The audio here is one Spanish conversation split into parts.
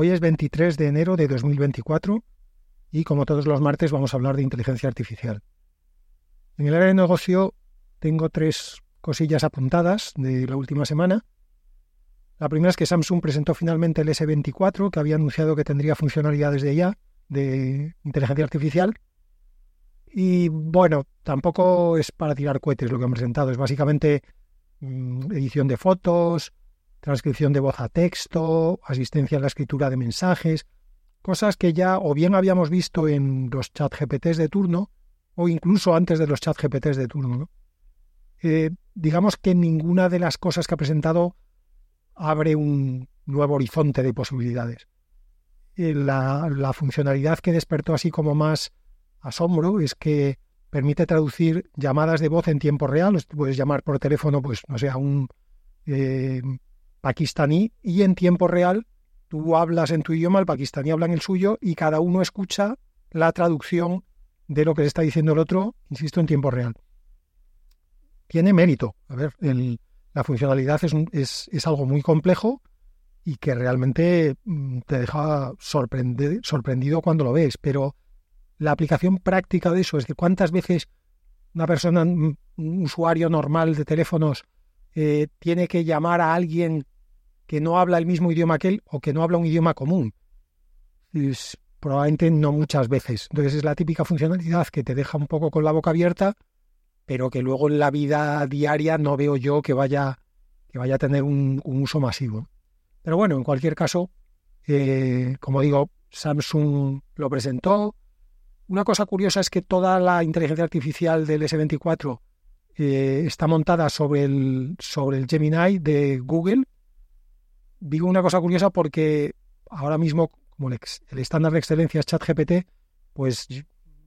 Hoy es 23 de enero de 2024 y como todos los martes vamos a hablar de inteligencia artificial. En el área de negocio tengo tres cosillas apuntadas de la última semana. La primera es que Samsung presentó finalmente el S24, que había anunciado que tendría funcionalidades de ya de inteligencia artificial. Y bueno, tampoco es para tirar cohetes lo que han presentado, es básicamente mm, edición de fotos, transcripción de voz a texto, asistencia a la escritura de mensajes, cosas que ya o bien habíamos visto en los chat GPTs de turno o incluso antes de los chat GPTs de turno. Eh, digamos que ninguna de las cosas que ha presentado abre un nuevo horizonte de posibilidades. Eh, la, funcionalidad que despertó así como más asombro es que permite traducir llamadas de voz en tiempo real. Puedes llamar por teléfono, pues, no sé, a un eh, pakistaní y en tiempo real tú hablas en tu idioma, el pakistaní habla en el suyo y cada uno escucha la traducción de lo que le está diciendo el otro, insisto, en tiempo real. Tiene mérito. A ver, la funcionalidad es, es, algo muy complejo y que realmente mm, te deja sorprendido cuando lo ves, pero la aplicación práctica de eso es que cuántas veces una persona, un usuario normal de teléfonos, eh, tiene que llamar a alguien que no habla el mismo idioma que él o que no habla un idioma común. probablemente no muchas veces. Entonces es la típica funcionalidad que te deja un poco con la boca abierta, pero que luego en la vida diaria no veo yo que vaya, que vaya a tener un, uso masivo. Pero bueno, en cualquier caso, eh, como digo, Samsung lo presentó. Una cosa curiosa es que toda la inteligencia artificial del S24 está montada sobre el, sobre el Gemini de Google. Digo una cosa curiosa porque ahora mismo, como el, estándar de excelencia es ChatGPT, pues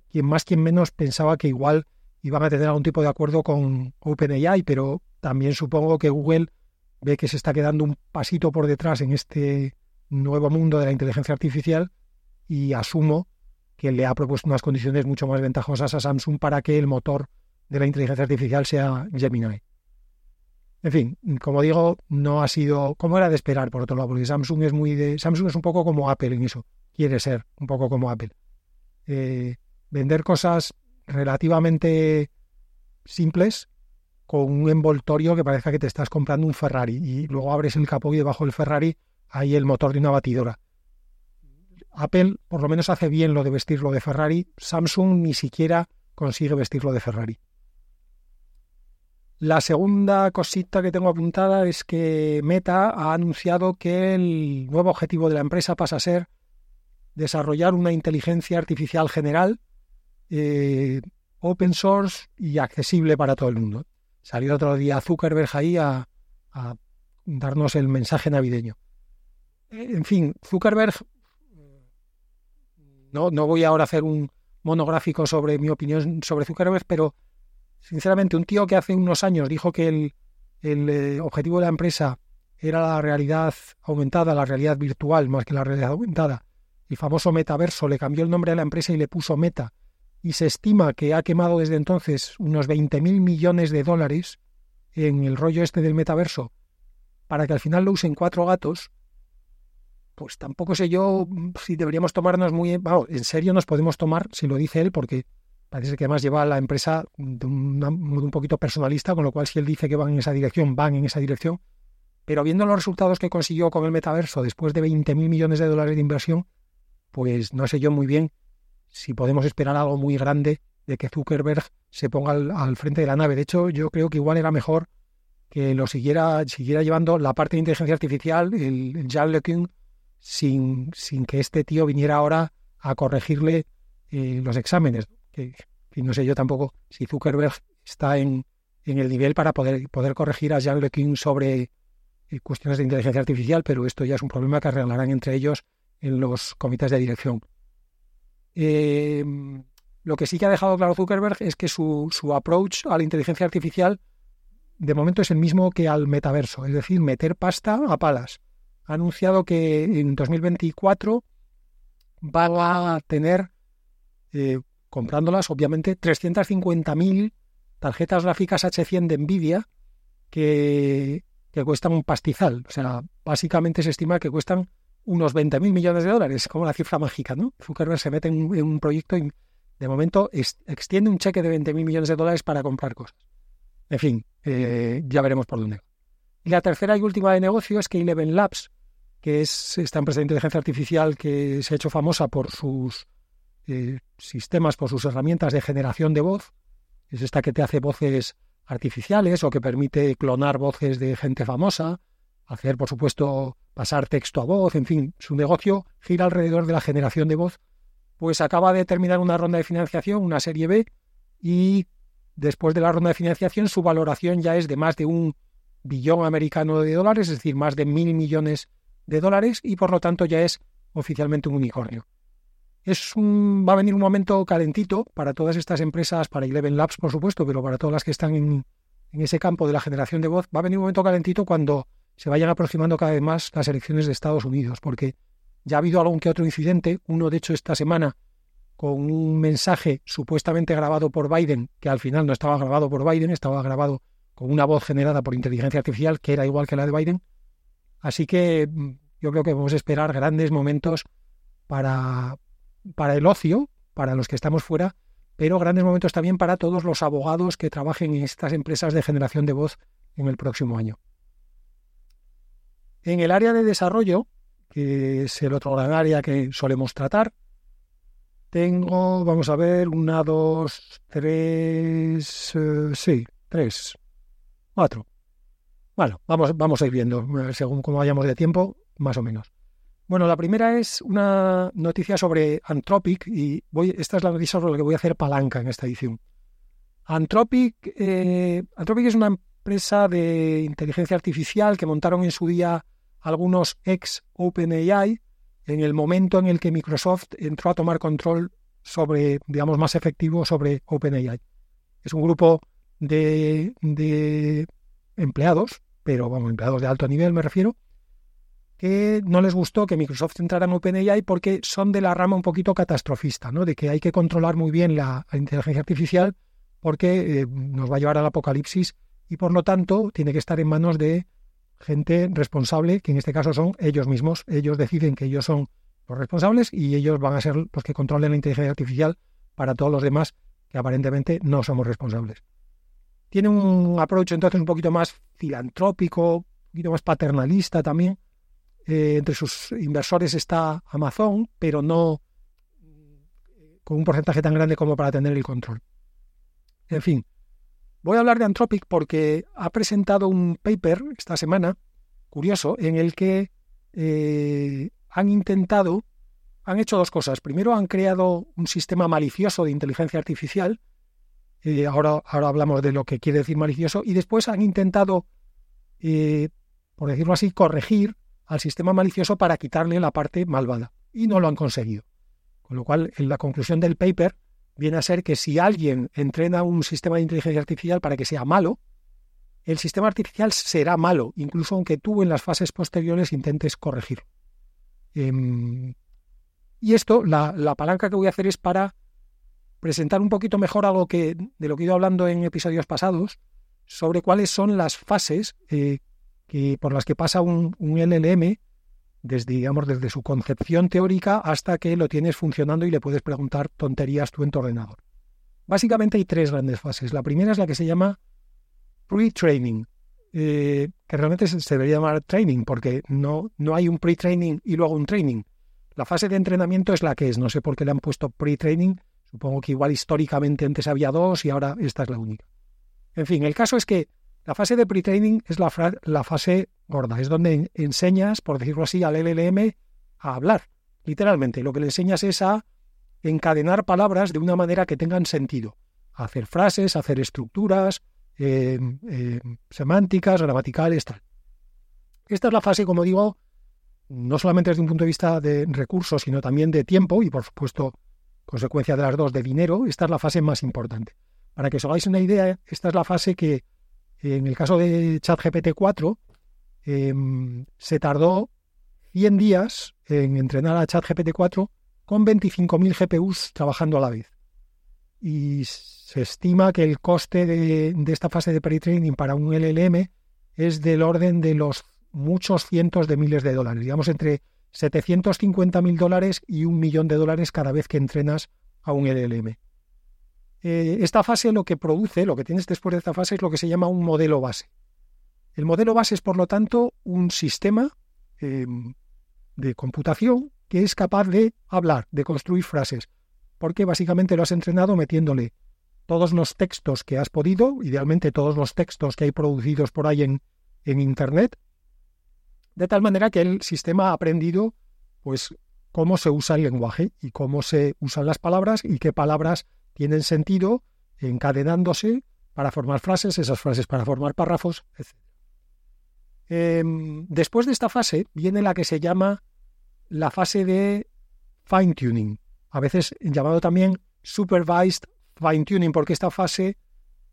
quien más, quien menos pensaba que igual iban a tener algún tipo de acuerdo con OpenAI, pero también supongo que Google ve que se está quedando un pasito por detrás en este nuevo mundo de la inteligencia artificial y asumo que le ha propuesto unas condiciones mucho más ventajosas a Samsung para que el motor de la inteligencia artificial sea Gemini. En fin, como digo, no ha sido como era de esperar, por otro lado, porque Samsung es muy de. Samsung es un poco como Apple en eso. Quiere ser un poco como Apple. Eh, vender cosas relativamente simples con un envoltorio que parezca que te estás comprando un Ferrari y luego abres el capó y debajo del Ferrari hay el motor de una batidora. Apple por lo menos hace bien lo de vestirlo de Ferrari, Samsung ni siquiera consigue vestirlo de Ferrari. La segunda cosita que tengo apuntada es que Meta ha anunciado que el nuevo objetivo de la empresa pasa a ser desarrollar una inteligencia artificial general, eh, open source y accesible para todo el mundo. Salió otro día Zuckerberg ahí a, darnos el mensaje navideño. En fin, Zuckerberg, no, no voy ahora a hacer un monográfico sobre mi opinión sobre Zuckerberg, pero sinceramente, un tío que hace unos años dijo que el, eh, objetivo de la empresa era la realidad aumentada, la realidad virtual más que la realidad aumentada, el famoso metaverso, le cambió el nombre a la empresa y le puso Meta, y se estima que ha quemado desde entonces unos 20 mil millones de dólares en el rollo este del metaverso, para que al final lo usen cuatro gatos, pues tampoco sé yo si deberíamos tomarnos muy... Vamos, en serio nos podemos tomar, si lo dice él, porque Parece que además lleva a la empresa de un modo un poquito personalista, con lo cual si él dice que van en esa dirección, van en esa dirección. Pero viendo los resultados que consiguió con el metaverso después de 20.000 millones de dólares de inversión, pues no sé yo muy bien si podemos esperar algo muy grande de que Zuckerberg se ponga al, frente de la nave. De hecho, yo creo que igual era mejor que lo siguiera, siguiera llevando la parte de inteligencia artificial, el, el Jean LeCun, sin, sin que este tío viniera ahora a corregirle eh, los exámenes que, no sé yo tampoco si Zuckerberg está en, en el nivel para poder, poder corregir a Jean LeCun sobre eh, cuestiones de inteligencia artificial, pero esto ya es un problema que arreglarán entre ellos en los comités de dirección. Eh, lo que sí que ha dejado claro Zuckerberg es que su, su approach a la inteligencia artificial de momento es el mismo que al metaverso, es decir, meter pasta a palas. Ha anunciado que en 2024 van a tener eh, comprándolas, obviamente, 350.000 tarjetas gráficas H100 de Nvidia que, que cuestan un pastizal. O sea, básicamente se estima que cuestan unos 20.000 millones de dólares, como la cifra mágica, ¿no? Zuckerberg se mete en, un proyecto y de momento extiende un cheque de 20.000 millones de dólares para comprar cosas. En fin, eh, ya veremos por dónde. Y la tercera y última de negocio es que Eleven Labs, que es esta empresa de inteligencia artificial que se ha hecho famosa por sus eh, sistemas, por sus herramientas de generación de voz, es esta que te hace voces artificiales o que permite clonar voces de gente famosa, hacer, por supuesto, pasar texto a voz, en fin, su negocio gira alrededor de la generación de voz, pues acaba de terminar una ronda de financiación, una serie B, y después de la ronda de financiación su valoración ya es de más de un billón americano de dólares, es decir, más de mil millones de dólares, y por lo tanto ya es oficialmente un unicornio. Es un, va a venir un momento calentito para todas estas empresas, para Eleven Labs, por supuesto, pero para todas las que están en, en ese campo de la generación de voz, va a venir un momento calentito cuando se vayan aproximando cada vez más las elecciones de Estados Unidos, porque ya ha habido algún que otro incidente, uno de hecho esta semana con un mensaje supuestamente grabado por Biden, que al final no estaba grabado por Biden, estaba grabado con una voz generada por inteligencia artificial, que era igual que la de Biden. Así que mm, yo creo que vamos a esperar grandes momentos para, para el ocio, para los que estamos fuera, pero grandes momentos también para todos los abogados que trabajen en estas empresas de generación de voz en el próximo año. En el área de desarrollo, que es el otro gran área que solemos tratar, tengo, vamos a ver, una, dos, tres, eh, sí, tres, cuatro. Bueno, vamos, vamos a ir viendo, eh, según como vayamos de tiempo, más o menos. Bueno, la primera es una noticia sobre Anthropic y voy, esta es la noticia sobre la que voy a hacer palanca en esta edición. Anthropic, eh, Anthropic es una empresa de inteligencia artificial que montaron en su día algunos ex OpenAI en el momento en el que Microsoft entró a tomar control sobre, digamos, más efectivo sobre OpenAI. Es un grupo de, de empleados, pero vamos, empleados de alto nivel me refiero, que no les gustó que Microsoft entrara en OpenAI porque son de la rama un poquito catastrofista, ¿no? De que hay que controlar muy bien la, inteligencia artificial porque eh, nos va a llevar al apocalipsis y por lo tanto tiene que estar en manos de gente responsable, que en este caso son ellos mismos. Ellos deciden que ellos son los responsables y ellos van a ser los que controlen la inteligencia artificial para todos los demás que aparentemente no somos responsables. Tiene un approach entonces un poquito más filantrópico, un poquito más paternalista también. Eh, entre sus inversores está Amazon, pero no con un porcentaje tan grande como para tener el control. En fin, Voy a hablar de Anthropic porque ha presentado un paper esta semana, curioso, en el que eh, han intentado, han hecho dos cosas. Primero han creado un sistema malicioso de inteligencia artificial, eh, ahora, ahora hablamos de lo que quiere decir malicioso, y después han intentado, eh, por decirlo así, corregir al sistema malicioso para quitarle la parte malvada. Y no lo han conseguido. Con lo cual, en la conclusión del paper viene a ser que si alguien entrena un sistema de inteligencia artificial para que sea malo, el sistema artificial será malo, incluso aunque tú en las fases posteriores intentes corregir. Em, y esto, la, palanca que voy a hacer es para presentar un poquito mejor algo que, de lo que he ido hablando en episodios pasados, sobre cuáles son las fases eh, que, por las que pasa un, un LLM desde, digamos, desde su concepción teórica hasta que lo tienes funcionando y le puedes preguntar tonterías tú en tu ordenador. Básicamente hay tres grandes fases. La primera es la que se llama pre-training, eh, que realmente se, debería llamar training, porque no, no hay un pre-training y luego un training. La fase de entrenamiento es la que es. No sé por qué le han puesto pre-training. Supongo que igual históricamente antes había dos y ahora esta es la única. En fin, el caso es que la fase de pre-training es la, la, fase gorda, es donde enseñas, por decirlo así, al LLM a hablar. Literalmente, lo que le enseñas es a encadenar palabras de una manera que tengan sentido. Hacer frases, hacer estructuras, em, em, semánticas, gramaticales, tal. Esta es la fase, como digo, no solamente desde un punto de vista de recursos, sino también de tiempo y, por supuesto, consecuencia de las dos, de dinero. Esta es la fase más importante. Para que os hagáis una idea, esta es la fase que en el caso de ChatGPT 4, em, se tardó 100 días en entrenar a ChatGPT 4 con 25.000 GPUs trabajando a la vez. Y se estima que el coste de, esta fase de pre-training para un LLM es del orden de los muchos cientos de miles de dólares, digamos entre 750.000 dólares y un millón de dólares cada vez que entrenas a un LLM. Eh, esta fase lo que produce, lo que tienes después de esta fase es lo que se llama un modelo base. El modelo base es, por lo tanto, un sistema em, de computación que es capaz de hablar, de construir frases, porque básicamente lo has entrenado metiéndole todos los textos que has podido, idealmente todos los textos que hay producidos por ahí en, en Internet, de tal manera que el sistema ha aprendido pues cómo se usa el lenguaje y cómo se usan las palabras y qué palabras tienen sentido encadenándose para formar frases, esas frases para formar párrafos, etc. Em, después de esta fase viene la que se llama la fase de fine tuning, a veces llamado también supervised fine tuning, porque esta fase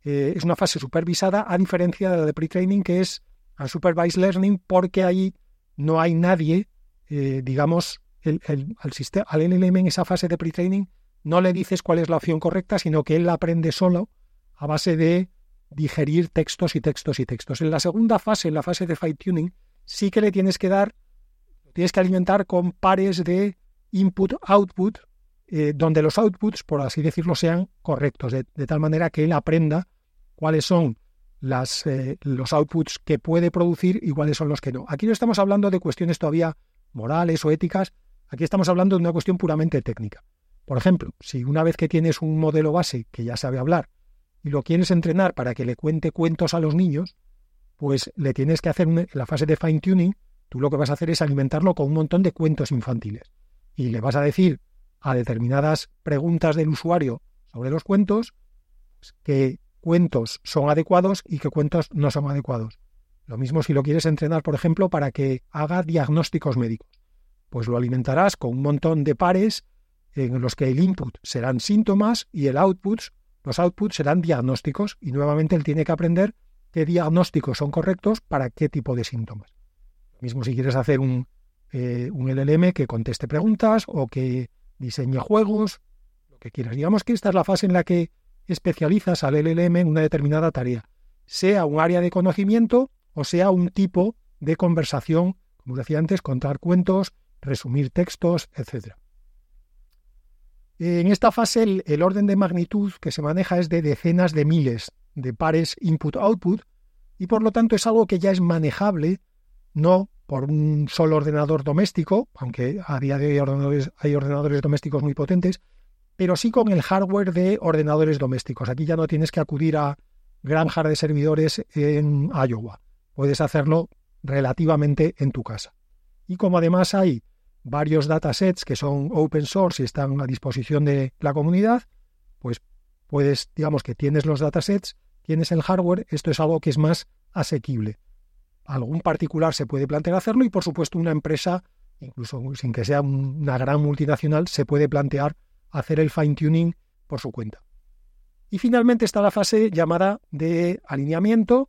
eh, es una fase supervisada a diferencia de la de pre-training que es supervised learning porque ahí no hay nadie, eh, digamos, el, al, sistema, al LLM en esa fase de pre-training no le dices cuál es la opción correcta, sino que él la aprende solo a base de digerir textos y textos y textos. En la segunda fase, en la fase de fine tuning, sí que le tienes que dar, tienes que alimentar con pares de input-output, eh, donde los outputs, por así decirlo, sean correctos, de, tal manera que él aprenda cuáles son eh, los outputs que puede producir y cuáles son los que no. Aquí no estamos hablando de cuestiones todavía morales o éticas, aquí estamos hablando de una cuestión puramente técnica. Por ejemplo, si una vez que tienes un modelo base que ya sabe hablar y lo quieres entrenar para que le cuente cuentos a los niños, pues le tienes que hacer la fase de fine tuning, tú lo que vas a hacer es alimentarlo con un montón de cuentos infantiles. Y le vas a decir a determinadas preguntas del usuario sobre los cuentos pues, qué cuentos son adecuados y qué cuentos no son adecuados. Lo mismo si lo quieres entrenar, por ejemplo, para que haga diagnósticos médicos. Pues lo alimentarás con un montón de pares en los que el input serán síntomas y el output, los outputs serán diagnósticos y nuevamente él tiene que aprender qué diagnósticos son correctos para qué tipo de síntomas. Lo mismo si quieres hacer un, eh, un LLM que conteste preguntas o que diseñe juegos, lo que quieras. Digamos que esta es la fase en la que especializas al LLM en una determinada tarea, sea un área de conocimiento o sea un tipo de conversación, como decía antes, contar cuentos, resumir textos, etcétera. En esta fase el, orden de magnitud que se maneja es de decenas de miles de pares input-output y por lo tanto es algo que ya es manejable no por un solo ordenador doméstico, aunque a día de hoy hay ordenadores, hay ordenadores domésticos muy potentes, pero sí con el hardware de ordenadores domésticos. Aquí ya no tienes que acudir a granjas de servidores en Iowa. Puedes hacerlo relativamente en tu casa. Y como además hay varios datasets que son open source y están a disposición de la comunidad, pues puedes, digamos que tienes los datasets, tienes el hardware, esto es algo que es más asequible. Algún particular se puede plantear hacerlo y por supuesto una empresa, incluso sin que sea una gran multinacional, se puede plantear hacer el fine tuning por su cuenta. Y finalmente está la fase llamada de alineamiento,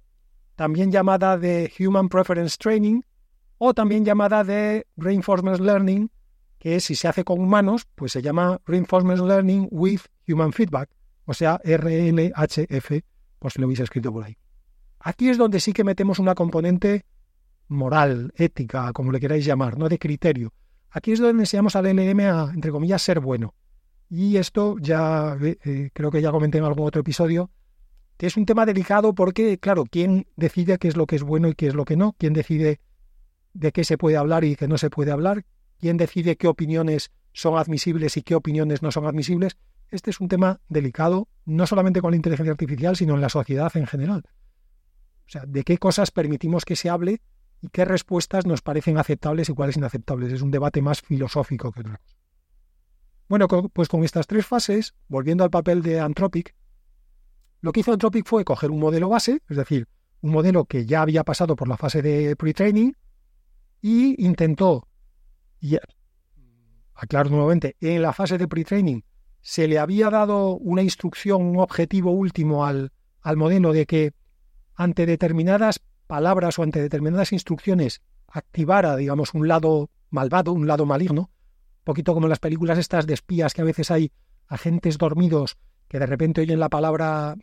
también llamada de Human Preference Training, o también llamada de Reinforcement Learning, que si se hace con humanos, pues se llama Reinforcement Learning with Human Feedback, o sea, RLHF, pues lo habéis escrito por ahí. Aquí es donde sí que metemos una componente moral, ética, como le queráis llamar, no de criterio. Aquí es donde enseñamos al LM a, entre comillas, ser bueno. Y esto ya eh, eh, creo que ya comenté en algún otro episodio, que es un tema delicado porque, claro, ¿quién decide qué es lo que es bueno y qué es lo que no? ¿Quién decide de qué se puede hablar y qué no se puede hablar, quién decide qué opiniones son admisibles y qué opiniones no son admisibles. Este es un tema delicado, no solamente con la inteligencia artificial, sino en la sociedad en general. O sea, de qué cosas permitimos que se hable y qué respuestas nos parecen aceptables y cuáles inaceptables. Es un debate más filosófico que otra cosa. Bueno, pues con estas tres fases, volviendo al papel de Anthropic, lo que hizo Anthropic fue coger un modelo base, es decir, un modelo que ya había pasado por la fase de pre-training, y intentó, y aclaro nuevamente, en la fase de pre-training se le había dado una instrucción, un objetivo último al, al modelo de que ante determinadas palabras o ante determinadas instrucciones activara, digamos, un lado malvado, un lado maligno, un poquito como en las películas estas de espías que a veces hay agentes dormidos que de repente oyen la palabra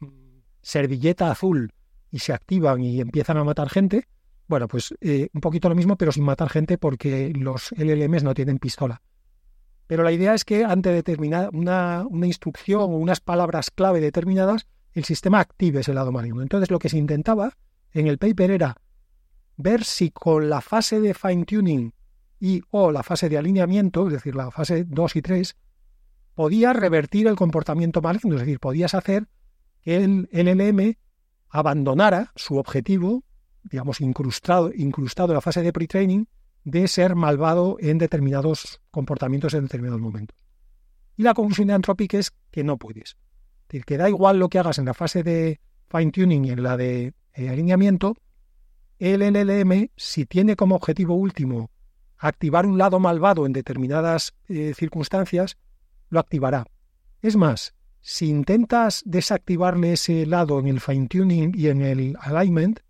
servilleta azul y se activan y empiezan a matar gente, Bueno, pues eh, un poquito lo mismo, pero sin matar gente porque los LLMs no tienen pistola. Pero la idea es que ante determinada una, una instrucción o unas palabras clave determinadas, el sistema active ese lado maligno. Entonces lo que se intentaba en el paper era ver si con la fase de fine tuning y o la fase de alineamiento, es decir, la fase 2 y 3, podía revertir el comportamiento maligno, es decir, podías hacer que el LLM abandonara su objetivo, digamos, incrustado, incrustado en la fase de pre-training, de ser malvado en determinados comportamientos en determinados momentos. Y la conclusión de Anthropic es que no puedes. Es decir, que da igual lo que hagas en la fase de fine-tuning y en la de eh, alineamiento, el LLM, si tiene como objetivo último activar un lado malvado en determinadas eh, circunstancias, lo activará. Es más, si intentas desactivarle ese lado en el fine-tuning y en el alignment,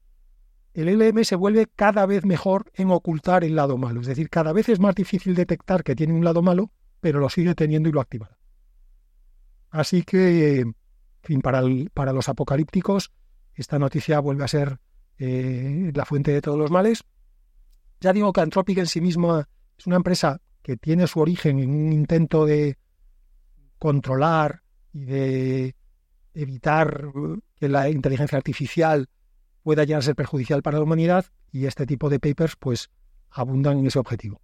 el LM se vuelve cada vez mejor en ocultar el lado malo. Es decir, cada vez es más difícil detectar que tiene un lado malo, pero lo sigue teniendo y lo activa. Así que, en fin, para, para los apocalípticos, esta noticia vuelve a ser eh, la fuente de todos los males. Ya digo que Anthropic en sí misma es una empresa que tiene su origen en un intento de controlar y de evitar que la inteligencia artificial pueda llegar a ser perjudicial para la humanidad y este tipo de papers pues abundan en ese objetivo.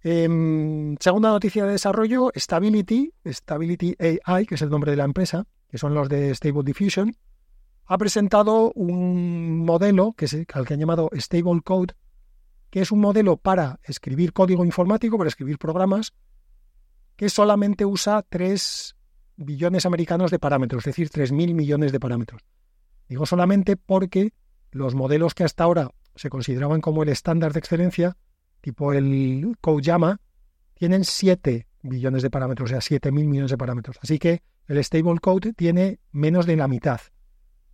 Em, segunda noticia de desarrollo, Stability, Stability AI, que es el nombre de la empresa, que son los de Stable Diffusion, ha presentado un modelo que es, al que han llamado Stable Code, que es un modelo para escribir código informático, para escribir programas, que solamente usa 3 billones americanos de parámetros, es decir, 3.000 millones de parámetros. Digo solamente porque los modelos que hasta ahora se consideraban como el estándar de excelencia, tipo el CodeJama, tienen 7 billones de parámetros, o sea, 7.000 millones de parámetros. Así que el Stable Code tiene menos de la mitad.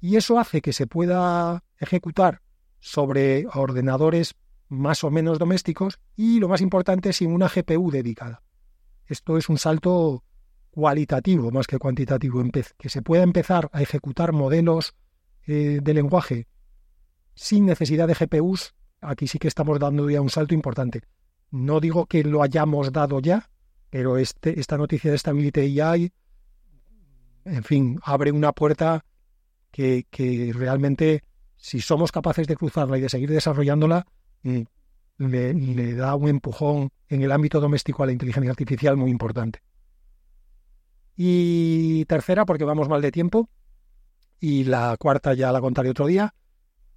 Y eso hace que se pueda ejecutar sobre ordenadores más o menos domésticos y, lo más importante, sin una GPU dedicada. Esto es un salto cualitativo más que cuantitativo, que se pueda empezar a ejecutar modelos eh, de lenguaje sin necesidad de GPUs, aquí sí que estamos dando ya un salto importante. No digo que lo hayamos dado ya, pero este, esta noticia de Stability AI, en fin, abre una puerta que, realmente, si somos capaces de cruzarla y de seguir desarrollándola, mm, le, le da un empujón en el ámbito doméstico a la inteligencia artificial muy importante. Y tercera, porque vamos mal de tiempo, y la cuarta ya la contaré otro día.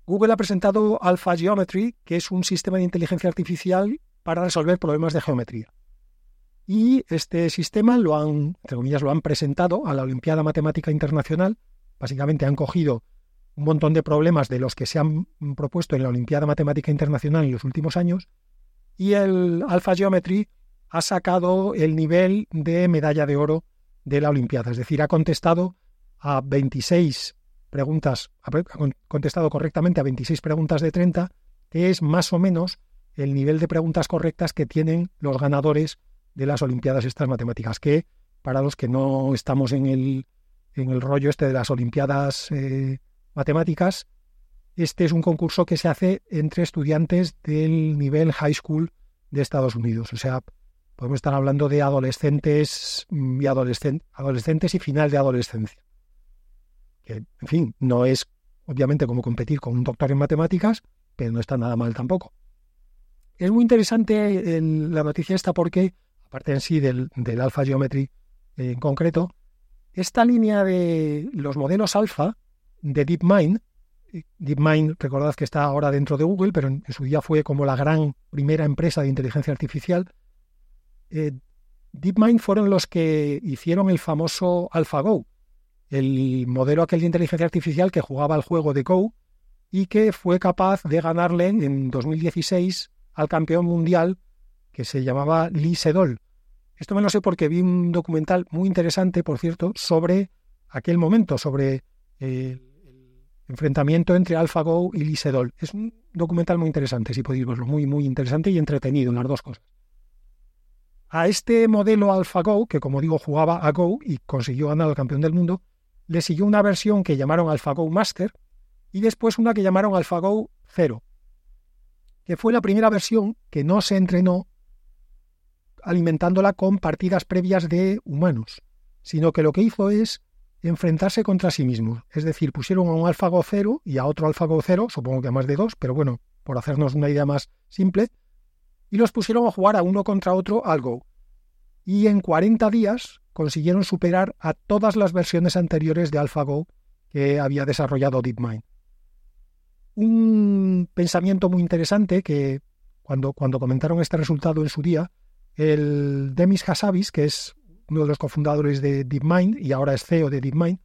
Google ha presentado Alpha Geometry, que es un sistema de inteligencia artificial para resolver problemas de geometría. Y este sistema lo han, entre comillas, lo han presentado a la Olimpiada Matemática Internacional. Básicamente han cogido un montón de problemas de los que se han propuesto en la Olimpiada Matemática Internacional en los últimos años. Y el Alpha Geometry ha sacado el nivel de medalla de oro de la Olimpiada. Es decir, ha contestado a 26 preguntas, ha contestado correctamente a 26 preguntas de 30, que es más o menos el nivel de preguntas correctas que tienen los ganadores de las Olimpiadas estas matemáticas, que para los que no estamos en el, en el rollo este de las Olimpiadas eh, matemáticas, este es un concurso que se hace entre estudiantes del nivel high school de Estados Unidos. O sea, podemos estar hablando de adolescentes y adolescentes y final de adolescencia que, en fin, no es obviamente como competir con un doctor en matemáticas, pero no está nada mal tampoco. Es muy interesante la noticia esta porque, aparte en sí del, del Alpha Geometry en concreto, esta línea de los modelos alfa de DeepMind, DeepMind, recordad que está ahora dentro de Google, pero en, su día fue como la gran primera empresa de inteligencia artificial. Eh, DeepMind fueron los que hicieron el famoso AlphaGo, el modelo aquel de inteligencia artificial que jugaba el juego de Go y que fue capaz de ganarle en 2016 al campeón mundial que se llamaba Lee Sedol. Esto me lo sé porque vi un documental muy interesante, por cierto, sobre aquel momento, sobre el enfrentamiento entre AlphaGo y Lee Sedol. Es un documental muy interesante, si podéis verlo, muy, muy interesante y entretenido en las dos cosas. A este modelo AlphaGo, que como digo jugaba a Go y consiguió ganar al campeón del mundo, le siguió una versión que llamaron AlphaGo Master, y después una que llamaron AlphaGo 0, que fue la primera versión que no se entrenó alimentándola con partidas previas de humanos, sino que lo que hizo es enfrentarse contra sí mismo. Es decir, pusieron a un AlphaGo 0 y a otro AlphaGo 0, supongo que a más de dos, pero bueno, por hacernos una idea más simple, y los pusieron a jugar a uno contra otro al Go. Y en 40 días consiguieron superar a todas las versiones anteriores de AlphaGo que había desarrollado DeepMind. Un pensamiento muy interesante que cuando, cuando comentaron este resultado en su día, el Demis Hassabis, que es uno de los cofundadores de DeepMind y ahora es CEO de DeepMind,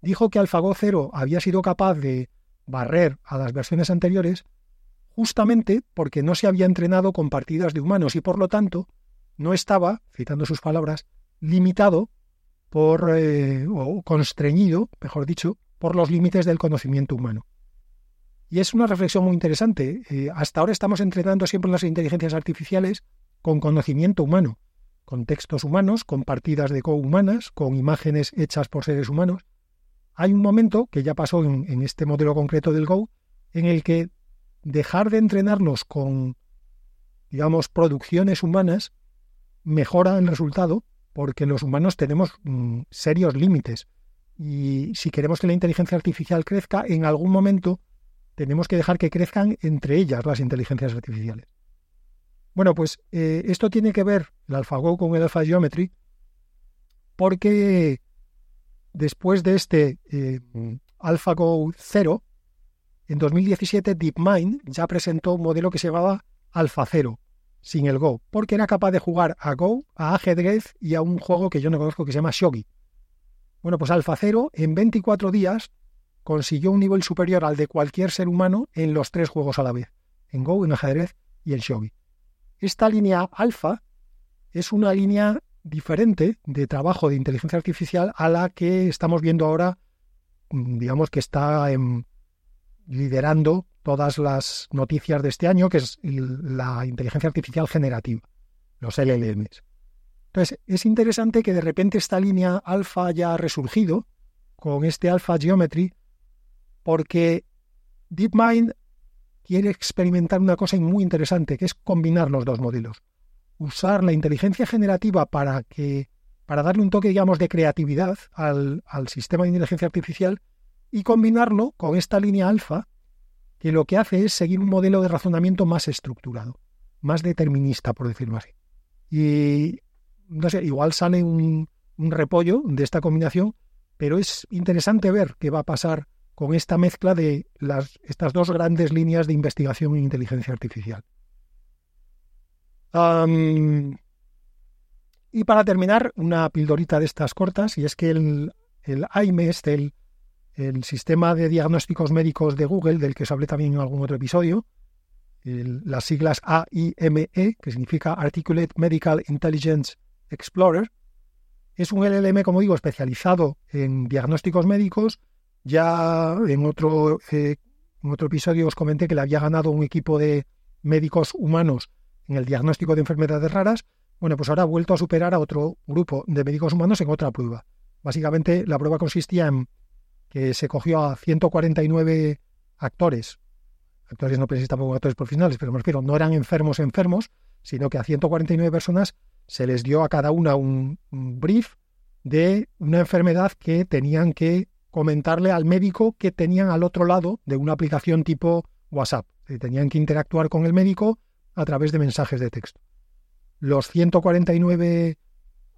dijo que AlphaGo 0 había sido capaz de barrer a las versiones anteriores justamente porque no se había entrenado con partidas de humanos y por lo tanto no estaba, citando sus palabras, limitado por eh, o constreñido, mejor dicho, por los límites del conocimiento humano. Y es una reflexión muy interesante. Eh, hasta ahora estamos entrenando siempre las inteligencias artificiales con conocimiento humano, con textos humanos, con partidas de Go humanas, con imágenes hechas por seres humanos. Hay un momento que ya pasó en, este modelo concreto del Go, en el que dejar de entrenarlos con, digamos, producciones humanas mejora el resultado porque los humanos tenemos mm, serios límites. Y si queremos que la inteligencia artificial crezca, en algún momento tenemos que dejar que crezcan entre ellas las inteligencias artificiales. Bueno, pues eh, esto tiene que ver el AlphaGo con el AlphaGeometry porque después de este eh, AlphaGo 0, en 2017 DeepMind ya presentó un modelo que se llamaba AlphaZero, sin el Go, porque era capaz de jugar a Go, a ajedrez y a un juego que yo no conozco que se llama Shogi. Bueno, pues AlphaZero en 24 días consiguió un nivel superior al de cualquier ser humano en los tres juegos a la vez, en Go, en ajedrez y en Shogi. Esta línea alfa es una línea diferente de trabajo de inteligencia artificial a la que estamos viendo ahora, mm, digamos que está liderando todas las noticias de este año, que es la inteligencia artificial generativa, los LLMs. Entonces, es interesante que de repente esta línea alfa haya resurgido con este alfa geometry, porque DeepMind quiere experimentar una cosa muy interesante, que es combinar los dos modelos. Usar la inteligencia generativa para que para darle un toque, digamos, de creatividad al, al sistema de inteligencia artificial y combinarlo con esta línea alfa, que lo que hace es seguir un modelo de razonamiento más estructurado, más determinista, por decirlo así. Y no sé, igual sale un, un repollo de esta combinación, pero es interesante ver qué va a pasar con esta mezcla de las, estas dos grandes líneas de investigación en inteligencia artificial. y para terminar, una pildorita de estas cortas, y es que el, el AIME, este, el, el, sistema de diagnósticos médicos de Google, del que os hablé también en algún otro episodio, las siglas AIME, que significa Articulate Medical Intelligence Explorer, es un LLM, como digo, especializado en diagnósticos médicos ya en otro, eh, en otro episodio os comenté que le había ganado un equipo de médicos humanos en el diagnóstico de enfermedades raras. Bueno, pues ahora ha vuelto a superar a otro grupo de médicos humanos en otra prueba. Básicamente la prueba consistía en que se cogió a 149 actores, actores no precisamente como actores profesionales, pero me refiero, no eran enfermos enfermos, sino que a 149 personas se les dio a cada una un brief de una enfermedad que tenían que comentarle al médico que tenían al otro lado de una aplicación tipo WhatsApp. Tenían que interactuar con el médico a través de mensajes de texto. Los 149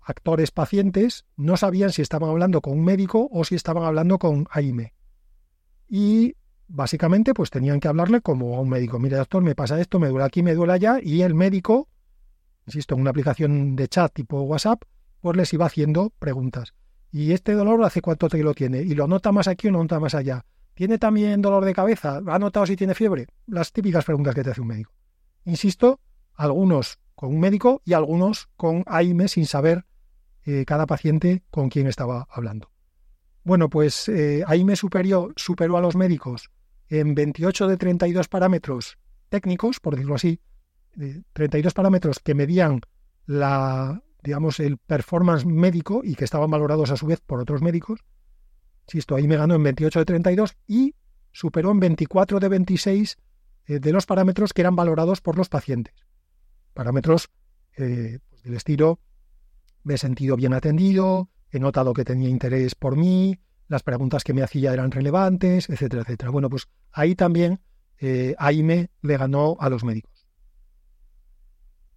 actores pacientes no sabían si estaban hablando con un médico o si estaban hablando con AIME. Y básicamente pues tenían que hablarle como a un médico. Mire, doctor, me pasa esto, me duele aquí, me duele allá. Y el médico, insisto, en una aplicación de chat tipo WhatsApp, pues les iba haciendo preguntas. ¿Y este dolor hace cuánto te lo tiene? ¿Y lo nota más aquí o no nota más allá? ¿Tiene también dolor de cabeza? ¿Ha notado si tiene fiebre? Las típicas preguntas que te hace un médico. Insisto, algunos con un médico y algunos con AIME sin saber eh, cada paciente con quién estaba hablando. Bueno, pues eh, AIME superior, superó a los médicos en 28 de 32 parámetros técnicos, por decirlo así, 32 parámetros que medían la digamos, el performance médico y que estaban valorados a su vez por otros médicos. Insisto, ahí me ganó en 28 de 32 y superó en 24 de 26 eh, de los parámetros que eran valorados por los pacientes. Parámetros eh, pues del estilo, me he sentido bien atendido, he notado que tenía interés por mí, las preguntas que me hacía eran relevantes, etcétera, etcétera. Bueno, pues ahí también eh, AIME le ganó a los médicos.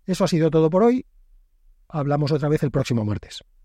Eso ha sido todo por hoy. Hablamos otra vez el próximo martes.